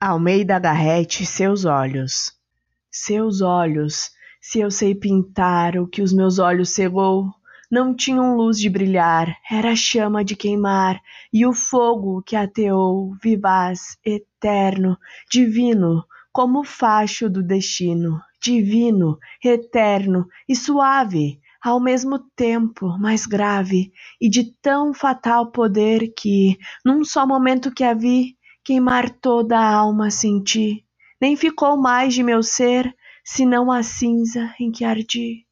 Almeida Garrett, seus olhos. Seus olhos, se eu sei pintar o que os meus olhos cegou, não tinham luz de brilhar, era chama de queimar, e o fogo que ateou, vivaz, eterno, divino, como o facho do destino, divino, eterno e suave, ao mesmo tempo mais grave, e de tão fatal poder que, num só momento que a vi, queimar toda a alma senti, nem ficou mais de meu ser, senão a cinza em que ardi.